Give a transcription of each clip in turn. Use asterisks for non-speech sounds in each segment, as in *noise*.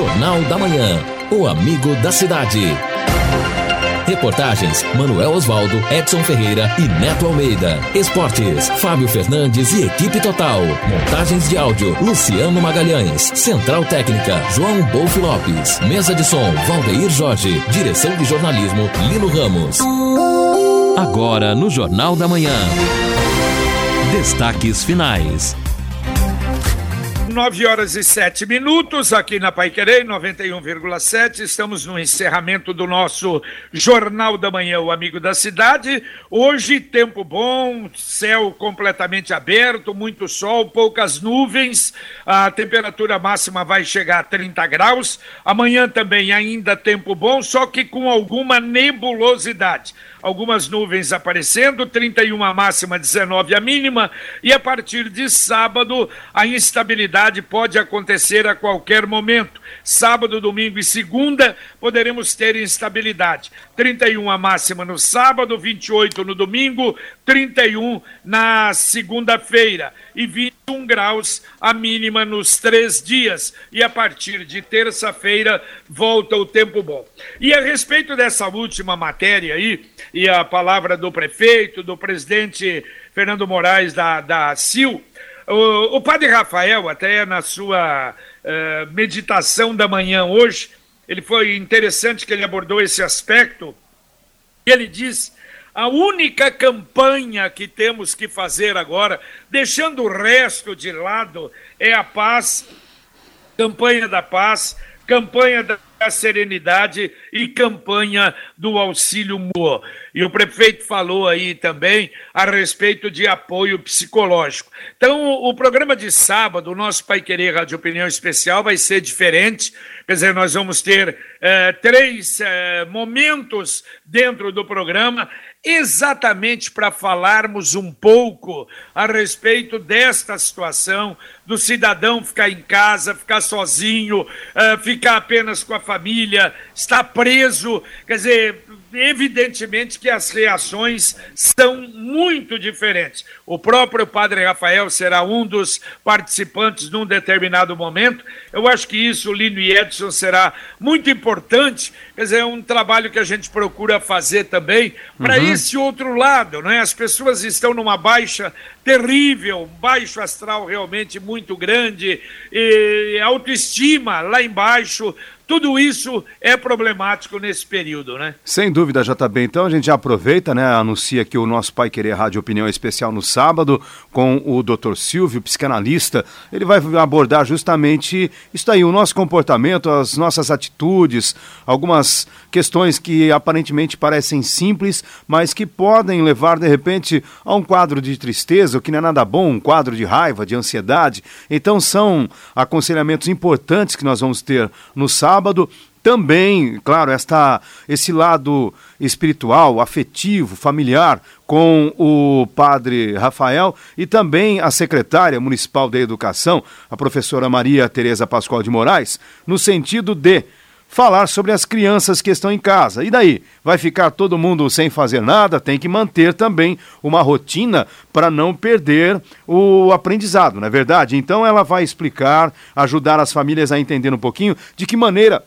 Jornal da Manhã. O amigo da cidade. Reportagens: Manuel Osvaldo, Edson Ferreira e Neto Almeida. Esportes: Fábio Fernandes e equipe total. Montagens de áudio: Luciano Magalhães. Central Técnica: João Bolf Lopes. Mesa de som: Valdeir Jorge. Direção de jornalismo: Lino Ramos. Agora no Jornal da Manhã. Destaques finais. 9 horas e 7 minutos aqui na Paiquerê 91,7. Estamos no encerramento do nosso Jornal da Manhã, o Amigo da Cidade. Hoje, tempo bom, céu completamente aberto, muito sol, poucas nuvens. A temperatura máxima vai chegar a 30 graus. Amanhã também ainda tempo bom, só que com alguma nebulosidade algumas nuvens aparecendo, 31 a máxima, 19 a mínima, e a partir de sábado a instabilidade pode acontecer a qualquer momento. Sábado, domingo e segunda poderemos ter instabilidade. 31 a máxima no sábado, 28 no domingo, 31 na segunda-feira e 21 graus a mínima nos três dias. E a partir de terça-feira volta o tempo bom. E a respeito dessa última matéria aí, e a palavra do prefeito, do presidente Fernando Moraes da, da CIL, o, padre Rafael, até na sua uh, meditação da manhã hoje, ele foi interessante que ele abordou esse aspecto. Ele diz a única campanha que temos que fazer agora, deixando o resto de lado, é a paz, campanha da paz, campanha da serenidade e campanha do auxílio mutuo. E o prefeito falou aí também a respeito de apoio psicológico. Então, o programa de sábado, o nosso Pai Querer Rádio Opinião Especial, vai ser diferente. Quer dizer, nós vamos ter eh, três eh, momentos dentro do programa exatamente para falarmos um pouco a respeito desta situação do cidadão ficar em casa, ficar sozinho, uh, ficar apenas com a família, estar preso. Quer dizer, evidentemente que as reações são muito diferentes. O próprio Padre Rafael será um dos participantes num determinado momento. Eu acho que isso, Lino e Edson, será muito importante. Quer dizer, é um trabalho que a gente procura fazer também para uhum. esse outro lado, não é? As pessoas estão numa baixa terrível, baixo astral realmente muito grande, autoestima lá embaixo, tudo isso é problemático nesse período, né? Sem dúvida, JB. Então a gente já aproveita, né? Anuncia aqui o nosso Pai Querer Rádio Opinião Especial no sábado com o Dr. Silvio, psicanalista. Ele vai abordar justamente isso aí, o nosso comportamento, as nossas atitudes, algumas questões que aparentemente parecem simples, mas que podem levar de repente a um quadro de tristeza, o que não é nada bom, um quadro de raiva, de ansiedade. Então são aconselhamentos importantes que nós vamos ter no sábado sábado. Também, claro, esta, esse lado espiritual, afetivo, familiar com o padre Rafael e também a secretária municipal da Educação, a professora Maria Tereza Pascoal de Moraes, no sentido de falar sobre as crianças que estão em casa. E daí? Vai ficar todo mundo sem fazer nada? Tem que manter também uma rotina para não perder o aprendizado, não é verdade? Então ela vai explicar, ajudar as famílias a entender um pouquinho de que maneira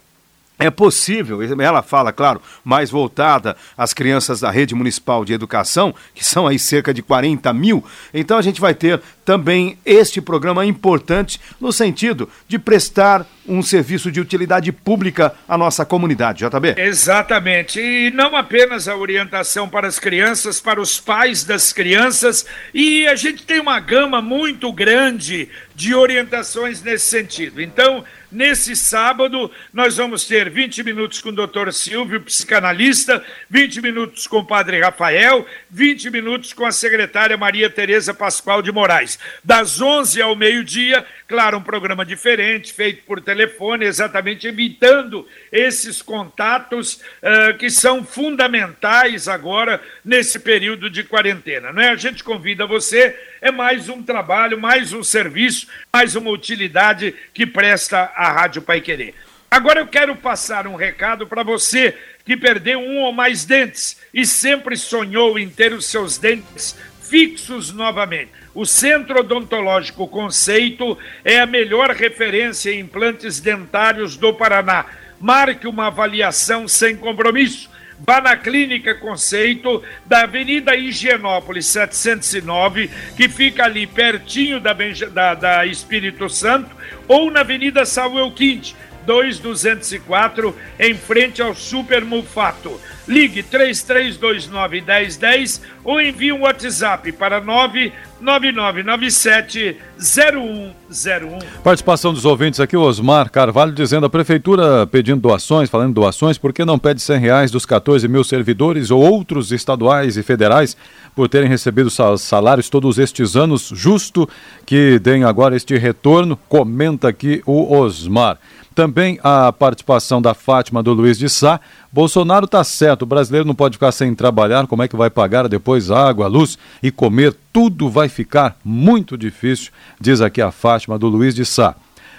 é possível, ela fala, claro, mais voltada às crianças da rede municipal de educação, que são aí cerca de 40 mil. Então a gente vai ter também este programa importante no sentido de prestar um serviço de utilidade pública à nossa comunidade, JB. Exatamente. E não apenas a orientação para as crianças, para os pais das crianças, e a gente tem uma gama muito grande de orientações nesse sentido. Então, Nesse sábado, nós vamos ter 20 minutos com o doutor Silvio, psicanalista, 20 minutos com o padre Rafael, 20 minutos com a secretária Maria Tereza Pascoal de Moraes. Das 11 ao meio-dia, claro, um programa diferente, feito por telefone, exatamente evitando esses contatos uh, que são fundamentais agora nesse período de quarentena. Não é? A gente convida você, é mais um trabalho, mais um serviço, mais uma utilidade que presta a Rádio Pai Querer. Agora eu quero passar um recado para você que perdeu um ou mais dentes e sempre sonhou em ter os seus dentes fixos novamente. O Centro Odontológico Conceito é a melhor referência em implantes dentários do Paraná. Marque uma avaliação sem compromisso. Vá na Clínica Conceito da Avenida Higienópolis 709, que fica ali pertinho da, da, da Espírito Santo, ou na Avenida Samuel Quinte, 2204, em frente ao Super Mufato. Ligue 3329 1010 ou envie um WhatsApp para 99997 0101. Participação dos ouvintes aqui, Osmar Carvalho dizendo a prefeitura pedindo doações, falando doações, por que não pede 100 reais dos 14 mil servidores ou outros estaduais e federais por terem recebido salários todos estes anos, justo que deem agora este retorno? Comenta aqui o Osmar. Também a participação da Fátima do Luiz de Sá. Bolsonaro está certo, o brasileiro não pode ficar sem trabalhar, como é que vai pagar depois água, luz e comer? Tudo vai ficar muito difícil, diz aqui a Fátima do Luiz de Sá.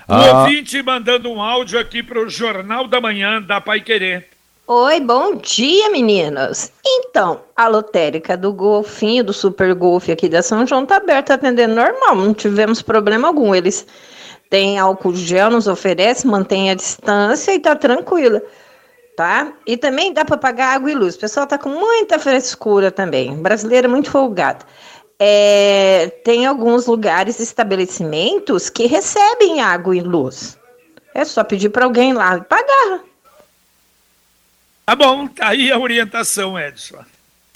Um ah... ouvinte mandando um áudio aqui para o Jornal da Manhã da Pai Querer. Oi, bom dia, meninas. Então, a lotérica do Golfinho, do Super Golf aqui da São João, tá aberta atendendo normal, não tivemos problema algum. Eles tem álcool gel, nos oferece, mantém a distância e tá tranquila, tá? E também dá para pagar água e luz. O pessoal tá com muita frescura também. Brasileiro é muito folgado. É, tem alguns lugares, estabelecimentos que recebem água e luz. É só pedir para alguém lá pagar. Tá bom, tá aí a orientação, Edson.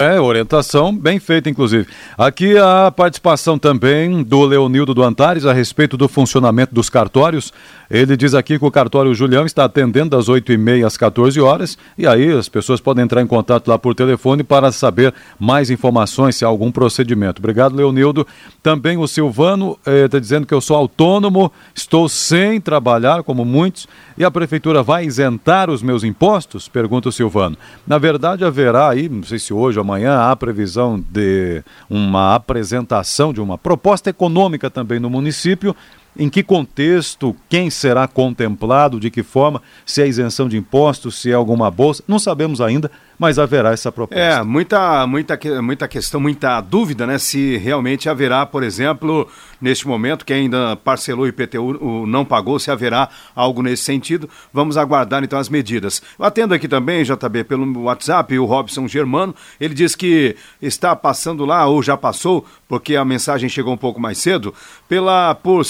É, orientação bem feita, inclusive. Aqui a participação também do Leonildo do Antares a respeito do funcionamento dos cartórios. Ele diz aqui que o cartório Julião está atendendo das 8h30 às 14 horas e aí as pessoas podem entrar em contato lá por telefone para saber mais informações se há algum procedimento. Obrigado, Leonildo. Também o Silvano está eh, dizendo que eu sou autônomo, estou sem trabalhar, como muitos, e a prefeitura vai isentar os meus impostos? Pergunta o Silvano. Na verdade, haverá aí, não sei se hoje ou amanhã, há previsão de uma apresentação de uma proposta econômica também no município. Em que contexto, quem será contemplado, de que forma, se é isenção de impostos, se é alguma bolsa, não sabemos ainda, mas haverá essa proposta. É, muita, muita, muita questão, muita dúvida, né? Se realmente haverá, por exemplo, neste momento, que ainda parcelou o IPTU não pagou, se haverá algo nesse sentido. Vamos aguardar então as medidas. Atendo aqui também, JB, pelo WhatsApp, o Robson Germano, ele diz que está passando lá, ou já passou, porque a mensagem chegou um pouco mais cedo, pela por,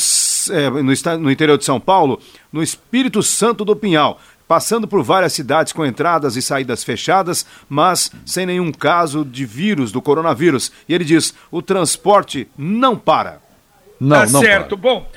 é, no, no interior de São Paulo, no Espírito Santo do Pinhal passando por várias cidades com entradas e saídas fechadas, mas sem nenhum caso de vírus do coronavírus. E ele diz: o transporte não para. Não, tá não certo. Para. Bom,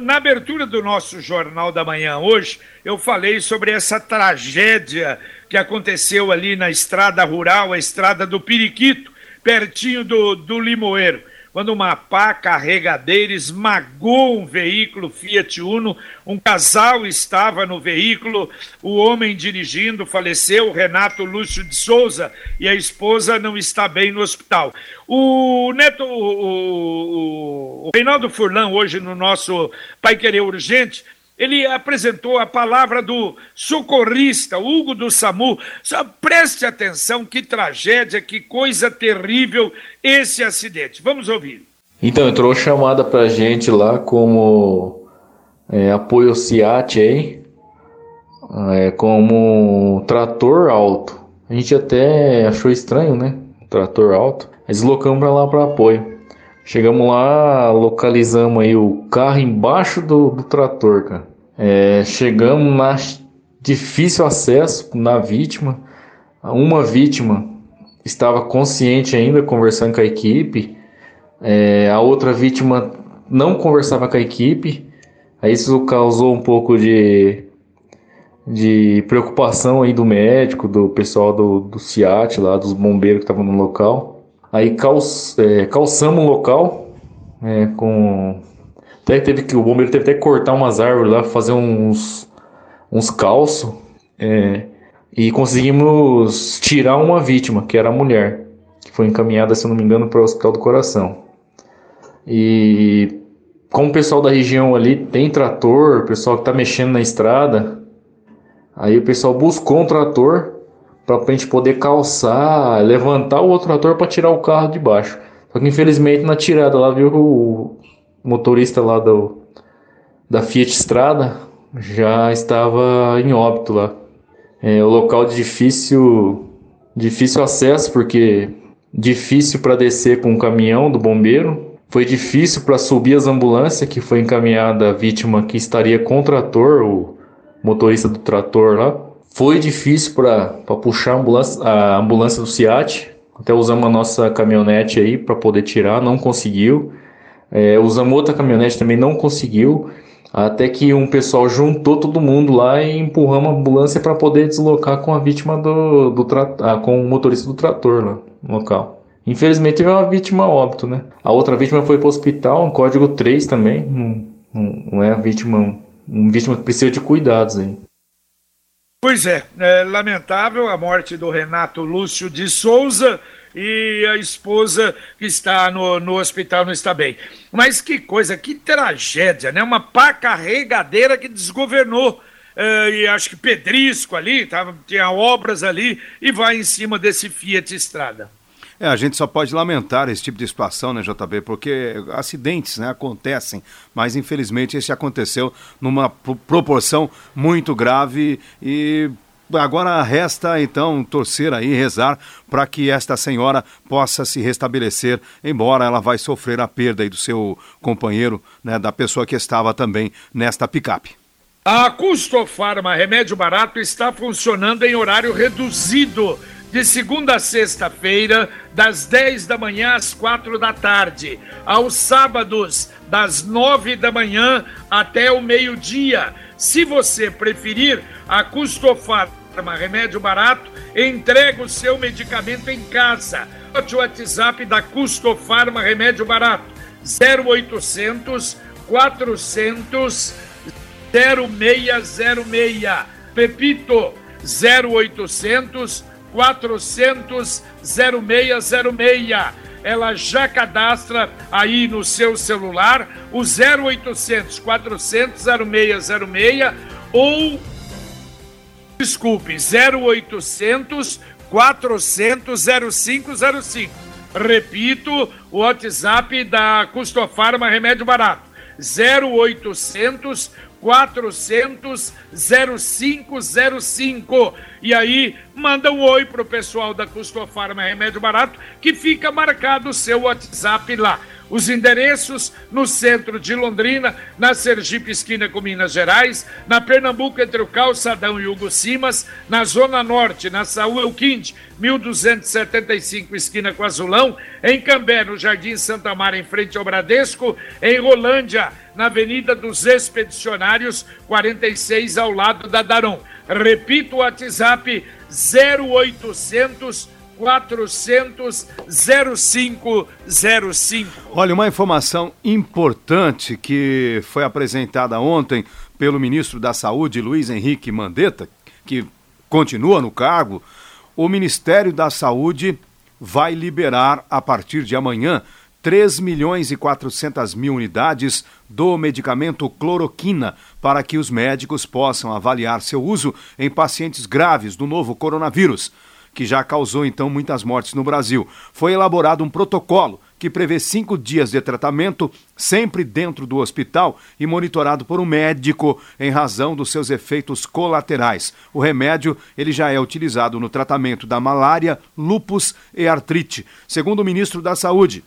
na abertura do nosso Jornal da Manhã hoje, eu falei sobre essa tragédia que aconteceu ali na estrada rural, a estrada do Periquito, pertinho do, do Limoeiro quando uma pá carregadeira esmagou um veículo Fiat Uno. Um casal estava no veículo, o homem dirigindo faleceu, Renato Lúcio de Souza, e a esposa não está bem no hospital. O Neto, o, o, o Reinaldo Furlan, hoje no nosso Pai Querer Urgente, ele apresentou a palavra do socorrista, Hugo do SAMU. Só preste atenção, que tragédia, que coisa terrível esse acidente. Vamos ouvir. Então, entrou chamada pra gente lá como é, apoio ao CIAT aí, é, como trator alto. A gente até achou estranho, né? Trator alto. Deslocamos para lá para apoio. Chegamos lá, localizamos aí o carro embaixo do, do trator, cara. É, chegamos na difícil acesso na vítima. Uma vítima estava consciente ainda, conversando com a equipe. É, a outra vítima não conversava com a equipe. Aí isso causou um pouco de, de preocupação aí do médico, do pessoal do, do CIAT lá, dos bombeiros que estavam no local. Aí calç, é, calçamos o local é, com. Até teve que. O bombeiro teve até que cortar umas árvores lá, fazer uns, uns calços. É, e conseguimos tirar uma vítima, que era a mulher, que foi encaminhada, se não me engano, para o Hospital do Coração. E como o pessoal da região ali tem trator, o pessoal que está mexendo na estrada, aí o pessoal buscou um trator para a gente poder calçar, levantar o outro trator para tirar o carro de baixo. Só que infelizmente na tirada lá viu o motorista lá do, da Fiat Strada já estava em óbito lá. É, o local de difícil, difícil acesso, porque difícil para descer com o caminhão do bombeiro, foi difícil para subir as ambulâncias, que foi encaminhada a vítima que estaria com o trator, o motorista do trator lá. Foi difícil para puxar a ambulância, a ambulância do SIAT, até usamos a nossa caminhonete aí para poder tirar, não conseguiu. É, usamos outra caminhonete também, não conseguiu. Até que um pessoal juntou todo mundo lá e empurramos a ambulância para poder deslocar com a vítima do, do ah, com o motorista do trator lá no local. Infelizmente teve uma vítima óbito, né? A outra vítima foi para o hospital, um código 3 também. Não, é a vítima, um vítima que precisa de cuidados aí. Pois é, é lamentável a morte do Renato Lúcio de Souza e a esposa que está no, no hospital não está bem. Mas que coisa, que tragédia, né? Uma pá carregadeira que desgovernou. Uh, e acho que Pedrisco ali, tava, tinha obras ali, e vai em cima desse Fiat Estrada. É, a gente só pode lamentar esse tipo de situação, né, JB, porque acidentes né, acontecem, mas infelizmente esse aconteceu numa proporção muito grave e Agora resta então torcer aí, rezar para que esta senhora possa se restabelecer, embora ela vai sofrer a perda aí do seu companheiro, né, da pessoa que estava também nesta picape. A Custofarma Remédio Barato está funcionando em horário reduzido, de segunda a sexta-feira, das 10 da manhã às 4 da tarde, aos sábados, das 9 da manhã até o meio-dia. Se você preferir, a Custofarma remédio barato, entrega o seu medicamento em casa. Note o WhatsApp da Custo Farma Remédio Barato, 0800 400 0606. Repito, 0800 400 0606. Ela já cadastra aí no seu celular o 0800 400 0606 ou Desculpe, 0800 400 0505. Repito, o WhatsApp da Custofarma Remédio Barato. 0800 400 0505. E aí, manda um oi pro pessoal da Custofarma Remédio Barato, que fica marcado o seu WhatsApp lá. Os endereços no centro de Londrina, na Sergipe esquina com Minas Gerais, na Pernambuco entre o Calçadão e Hugo Simas, na Zona Norte, na Saúl Elquinde, 1275 esquina com Azulão, em Cambé, no Jardim Santa Mara, em frente ao Bradesco, em Rolândia, na Avenida dos Expedicionários, 46 ao lado da Daron. Repito o WhatsApp 0800 400 0505. Olha, uma informação importante que foi apresentada ontem pelo ministro da Saúde, Luiz Henrique Mandetta, que continua no cargo. O Ministério da Saúde vai liberar a partir de amanhã 3 milhões e 400 mil unidades do medicamento cloroquina para que os médicos possam avaliar seu uso em pacientes graves do novo coronavírus que já causou então muitas mortes no Brasil. Foi elaborado um protocolo que prevê cinco dias de tratamento, sempre dentro do hospital e monitorado por um médico em razão dos seus efeitos colaterais. O remédio ele já é utilizado no tratamento da malária, lupus e artrite. Segundo o ministro da Saúde,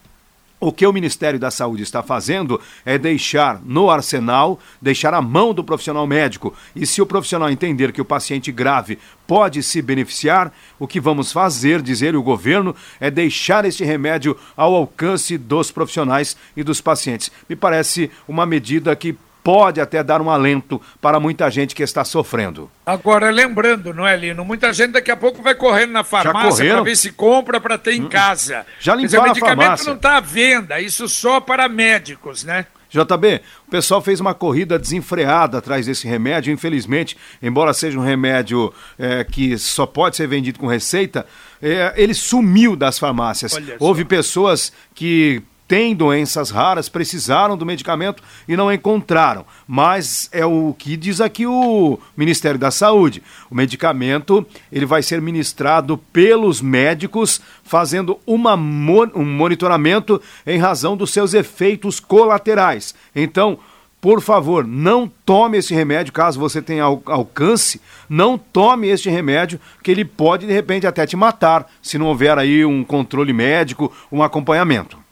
o que o Ministério da Saúde está fazendo é deixar no arsenal, deixar a mão do profissional médico. E se o profissional entender que o paciente grave pode se beneficiar, o que vamos fazer, dizer o governo, é deixar este remédio ao alcance dos profissionais e dos pacientes. Me parece uma medida que pode até dar um alento para muita gente que está sofrendo. Agora, lembrando, não é, Lino? Muita gente daqui a pouco vai correndo na farmácia para ver se compra para ter em hum, casa. Já limparam o medicamento não está à venda, isso só para médicos, né? JB, o pessoal fez uma corrida desenfreada atrás desse remédio. Infelizmente, embora seja um remédio é, que só pode ser vendido com receita, é, ele sumiu das farmácias. Houve pessoas que têm doenças raras, precisaram do medicamento e não encontraram. Mas é o que diz aqui o Ministério da Saúde. O medicamento ele vai ser ministrado pelos médicos, fazendo uma, um monitoramento em razão dos seus efeitos colaterais. Então, por favor, não tome esse remédio caso você tenha alcance, não tome este remédio que ele pode de repente até te matar se não houver aí um controle médico, um acompanhamento.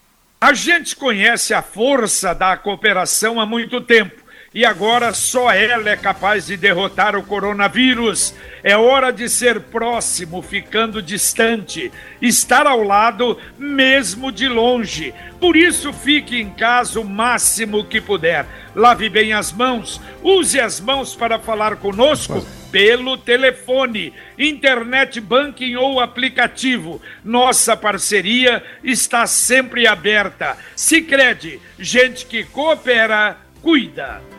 A gente conhece a força da cooperação há muito tempo e agora só ela é capaz de derrotar o coronavírus. É hora de ser próximo, ficando distante, estar ao lado, mesmo de longe. Por isso, fique em casa o máximo que puder. Lave bem as mãos, use as mãos para falar conosco pelo telefone, internet banking ou aplicativo. Nossa parceria está sempre aberta. Se crede, gente que coopera, cuida.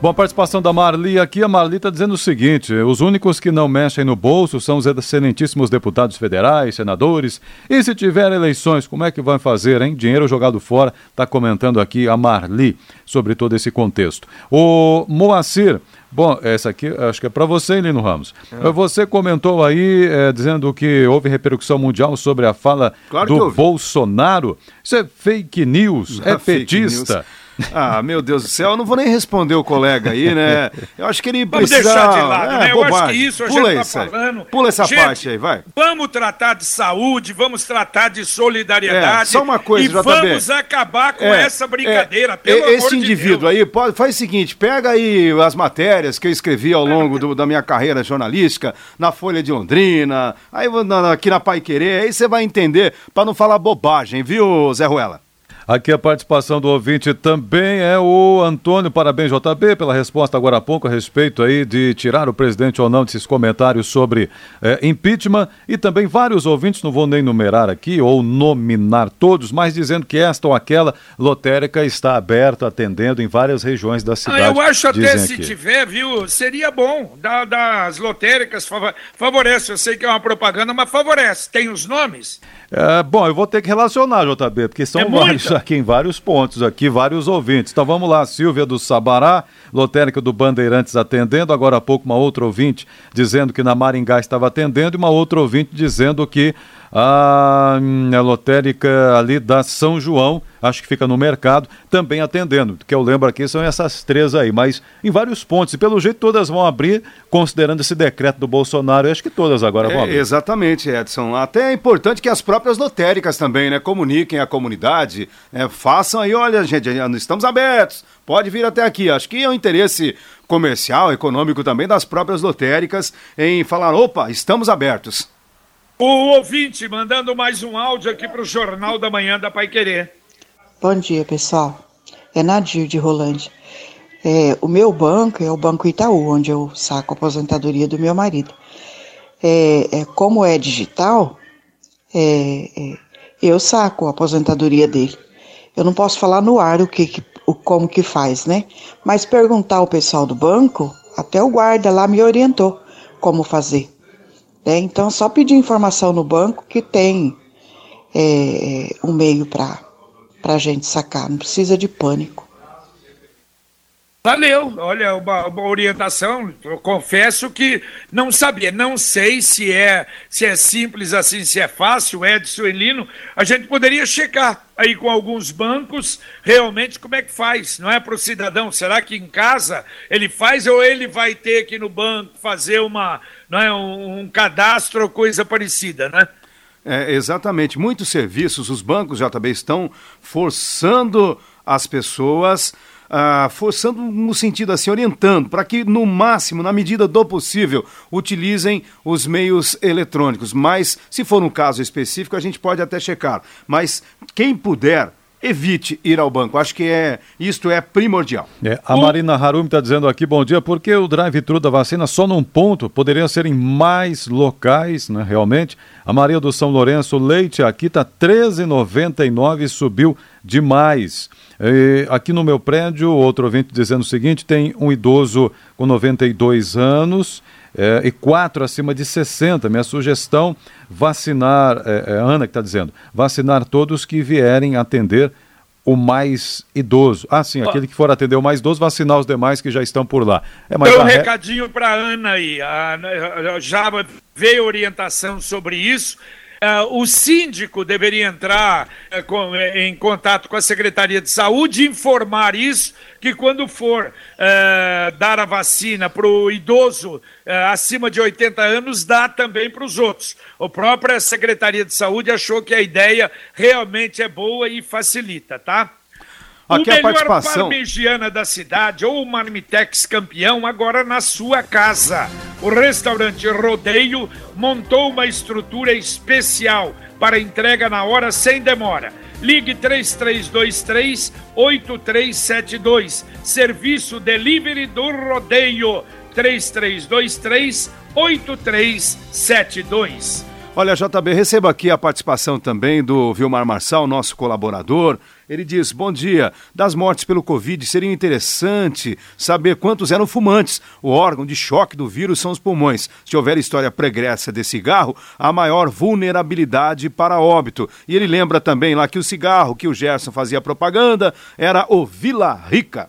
Bom, a participação da Marli aqui, a Marli está dizendo o seguinte: os únicos que não mexem no bolso são os excelentíssimos deputados federais, senadores. E se tiver eleições, como é que vão fazer, hein? Dinheiro jogado fora, está comentando aqui a Marli sobre todo esse contexto. O Moacir. Bom, essa aqui acho que é para você, Lino Ramos. É. Você comentou aí é, dizendo que houve repercussão mundial sobre a fala claro do Bolsonaro. Isso é fake news, *laughs* é, é petista. News. Ah, meu Deus do céu, eu não vou nem responder o colega aí, né? Eu acho que ele vamos precisa... deixar de lado, é, né? Eu acho que isso a Pula gente está falando. Pula essa gente, parte aí, vai. Vamos tratar de saúde, vamos tratar de solidariedade. É, só uma coisa, E JB. vamos acabar com é, essa brincadeira, é, pelo Esse indivíduo de aí, pode, faz o seguinte, pega aí as matérias que eu escrevi ao longo do, da minha carreira jornalística, na Folha de Londrina, aí aqui na Pai Querer, aí você vai entender, para não falar bobagem, viu, Zé Ruela? Aqui a participação do ouvinte também é o Antônio. Parabéns, JB, pela resposta agora há pouco a respeito aí de tirar o presidente ou não desses comentários sobre é, impeachment. E também vários ouvintes, não vou nem numerar aqui ou nominar todos, mas dizendo que esta ou aquela lotérica está aberta, atendendo em várias regiões da cidade. Ah, eu acho até se aqui. tiver, viu, seria bom. Da, das lotéricas favorece. Eu sei que é uma propaganda, mas favorece. Tem os nomes? É, bom, eu vou ter que relacionar, JB, porque são é vários *laughs* aqui em vários pontos, aqui vários ouvintes. Então vamos lá, Silvia do Sabará, lotérica do Bandeirantes atendendo, agora há pouco uma outra ouvinte dizendo que na Maringá estava atendendo e uma outra ouvinte dizendo que a, a lotérica ali da São João, acho que fica no mercado, também atendendo. que eu lembro aqui são essas três aí, mas em vários pontos. E pelo jeito todas vão abrir, considerando esse decreto do Bolsonaro. Eu acho que todas agora vão é, abrir. Exatamente, Edson. Até é importante que as próprias lotéricas também, né, comuniquem a comunidade, né, façam aí, olha, gente, estamos abertos, pode vir até aqui. Acho que é um interesse comercial, econômico também das próprias lotéricas em falar, opa, estamos abertos. O ouvinte mandando mais um áudio aqui para o Jornal da Manhã da Pai Querer. Bom dia, pessoal. É Nadir de Rolândia. É, o meu banco é o Banco Itaú, onde eu saco a aposentadoria do meu marido. É, é como é digital, é, é, eu saco a aposentadoria dele. Eu não posso falar no ar o que, o como que faz, né? Mas perguntar ao pessoal do banco, até o guarda lá me orientou como fazer. Né? Então, só pedir informação no banco que tem é, um meio para a gente sacar, não precisa de pânico. Valeu, olha, uma, uma, orientação. Eu confesso que não sabia, não sei se é se é simples assim, se é fácil, Edson e Lino. A gente poderia checar aí com alguns bancos realmente como é que faz, não é para o cidadão? Será que em casa ele faz ou ele vai ter que no banco fazer uma, não é, um, cadastro ou coisa parecida, né? É, exatamente. Muitos serviços, os bancos já também estão forçando as pessoas ah, forçando no sentido assim, orientando, para que no máximo, na medida do possível, utilizem os meios eletrônicos. Mas, se for um caso específico, a gente pode até checar. Mas quem puder, evite ir ao banco. Acho que é isto é primordial. É, a Marina Harumi está dizendo aqui, bom dia, porque o drive-thru da vacina só num ponto, poderia ser em mais locais, né, realmente. A Maria do São Lourenço, leite aqui está 13,99, subiu demais. E aqui no meu prédio, outro ouvinte dizendo o seguinte: tem um idoso com 92 anos é, e quatro acima de 60. Minha sugestão: vacinar, é, é Ana que está dizendo, vacinar todos que vierem atender o mais idoso. Ah, sim, aquele que for atender o mais idoso, vacinar os demais que já estão por lá. É mais um re... recadinho para Ana aí. A, já veio orientação sobre isso. Uh, o síndico deveria entrar uh, com, uh, em contato com a Secretaria de Saúde e informar isso, que quando for eh, dar a vacina para o idoso acima de 80 anos, dá também para os outros. A própria Secretaria de Saúde achou que a ideia realmente é boa e facilita, tá? Aqui o melhor a participação... parmegiana da cidade ou o Marmitex campeão agora na sua casa. O restaurante Rodeio montou uma estrutura especial para entrega na hora sem demora. Ligue 3323 8372. Serviço delivery do Rodeio 3323 8372. Olha, JB, receba aqui a participação também do Vilmar Marçal, nosso colaborador. Ele diz: Bom dia. Das mortes pelo Covid, seria interessante saber quantos eram fumantes. O órgão de choque do vírus são os pulmões. Se houver história pregressa de cigarro, há maior vulnerabilidade para óbito. E ele lembra também lá que o cigarro que o Gerson fazia propaganda era o Vila Rica.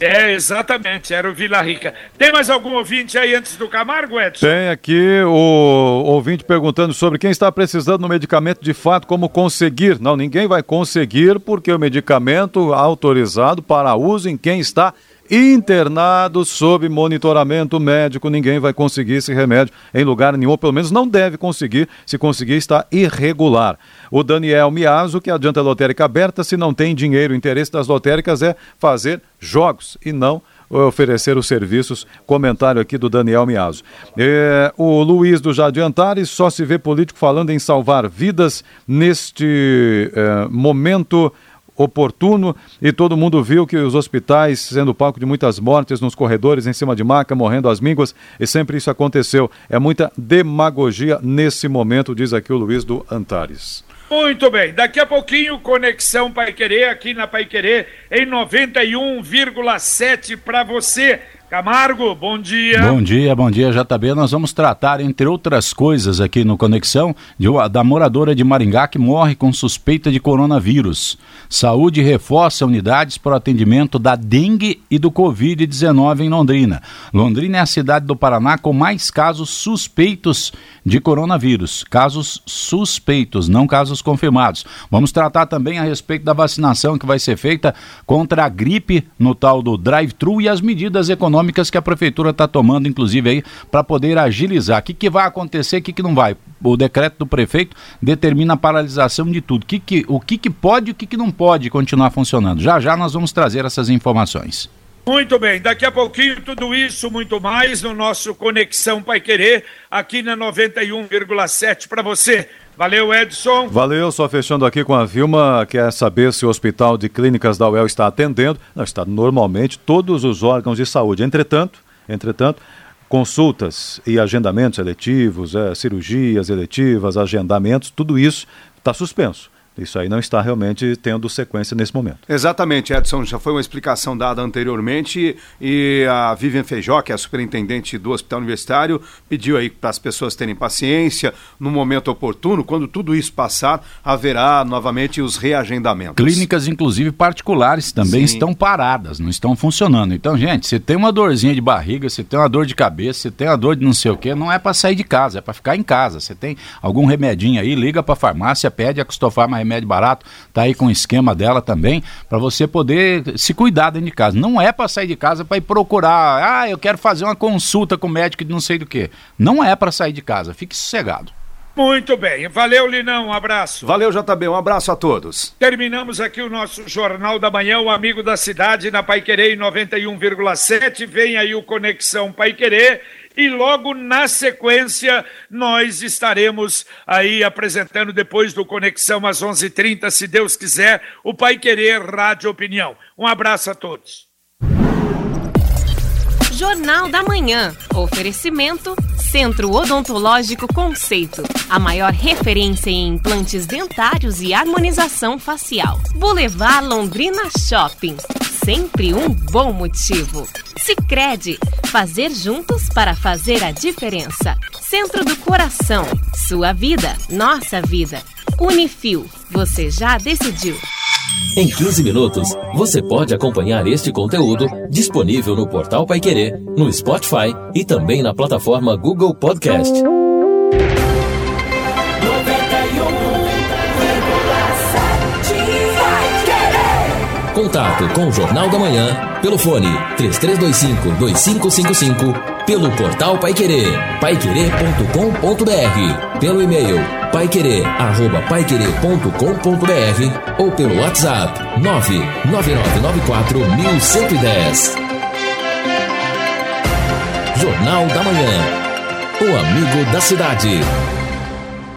É, exatamente, era o Vila Rica. Tem mais algum ouvinte aí antes do Camargo, Edson? Tem aqui o ouvinte perguntando sobre quem está precisando do medicamento de fato, como conseguir. Não, ninguém vai conseguir porque o medicamento autorizado para uso em quem está internado sob monitoramento médico. Ninguém vai conseguir esse remédio em lugar nenhum, pelo menos não deve conseguir. Se conseguir, está irregular. O Daniel Miazo, que adianta a lotérica aberta, se não tem dinheiro, o interesse das lotéricas é fazer jogos e não oferecer os serviços. Comentário aqui do Daniel Miazo. É, o Luiz do Jardim Antares só se vê político falando em salvar vidas neste é, momento oportuno e todo mundo viu que os hospitais sendo palco de muitas mortes nos corredores em cima de maca, morrendo as mínguas e sempre isso aconteceu. É muita demagogia nesse momento, diz aqui o Luiz do Antares. Muito bem, daqui a pouquinho Conexão Pai Querer aqui na Pai Querer em 91,7 para você. Camargo, bom dia. Bom dia, bom dia, JB. Nós vamos tratar, entre outras coisas, aqui no Conexão, de, da moradora de Maringá que morre com suspeita de coronavírus. Saúde reforça unidades para o atendimento da dengue e do Covid-19 em Londrina. Londrina é a cidade do Paraná com mais casos suspeitos de coronavírus. Casos suspeitos, não casos confirmados. Vamos tratar também a respeito da vacinação que vai ser feita contra a gripe no tal do drive-thru e as medidas econômicas econômicas que a prefeitura está tomando, inclusive, aí, para poder agilizar. O que, que vai acontecer, o que, que não vai? O decreto do prefeito determina a paralisação de tudo. Que que, o que, que pode e o que, que não pode continuar funcionando. Já já nós vamos trazer essas informações. Muito bem, daqui a pouquinho tudo isso, muito mais no nosso Conexão Pai Querer, aqui na 91,7 para você. Valeu, Edson. Valeu, só fechando aqui com a Vilma, quer saber se o Hospital de Clínicas da UEL está atendendo. Não, está normalmente todos os órgãos de saúde. Entretanto, entretanto, consultas e agendamentos eletivos, é, cirurgias eletivas, agendamentos, tudo isso está suspenso. Isso aí não está realmente tendo sequência nesse momento. Exatamente, Edson. Já foi uma explicação dada anteriormente e a Vivian Feijó, que é a superintendente do Hospital Universitário, pediu aí para as pessoas terem paciência. No momento oportuno, quando tudo isso passar, haverá novamente os reagendamentos. Clínicas, inclusive particulares, também Sim. estão paradas, não estão funcionando. Então, gente, se tem uma dorzinha de barriga, se tem uma dor de cabeça, se tem uma dor de não sei o quê, não é para sair de casa, é para ficar em casa. Se tem algum remedinho aí, liga para a farmácia, pede a Custofar mais remédio barato, tá aí com o esquema dela também, para você poder se cuidar dentro de casa. Não é para sair de casa para ir procurar, ah, eu quero fazer uma consulta com o médico de não sei do que. Não é para sair de casa, fique sossegado. Muito bem. Valeu, Linão. Um abraço. Valeu, JB. Um abraço a todos. Terminamos aqui o nosso Jornal da Manhã, o Amigo da Cidade, na Pai Querer 91,7. Vem aí o Conexão Pai Querer e logo na sequência nós estaremos aí apresentando depois do Conexão às 11:30, se Deus quiser, o Pai Querer Rádio Opinião. Um abraço a todos. Jornal da Manhã. Oferecimento Centro Odontológico Conceito. A maior referência em implantes dentários e harmonização facial. Boulevard Londrina Shopping. Sempre um bom motivo. Sicredi. Fazer juntos para fazer a diferença. Centro do Coração. Sua vida, nossa vida. Unifil. Você já decidiu. Em 15 minutos, você pode acompanhar este conteúdo disponível no portal Pai Querer, no Spotify e também na plataforma Google Podcast. Contato com o Jornal da Manhã pelo fone 3325-2555, pelo portal Pai Querer, paiquerer.com.br, pelo e-mail paiquerer.com.br ou pelo WhatsApp 99994 Jornal da Manhã. O amigo da cidade.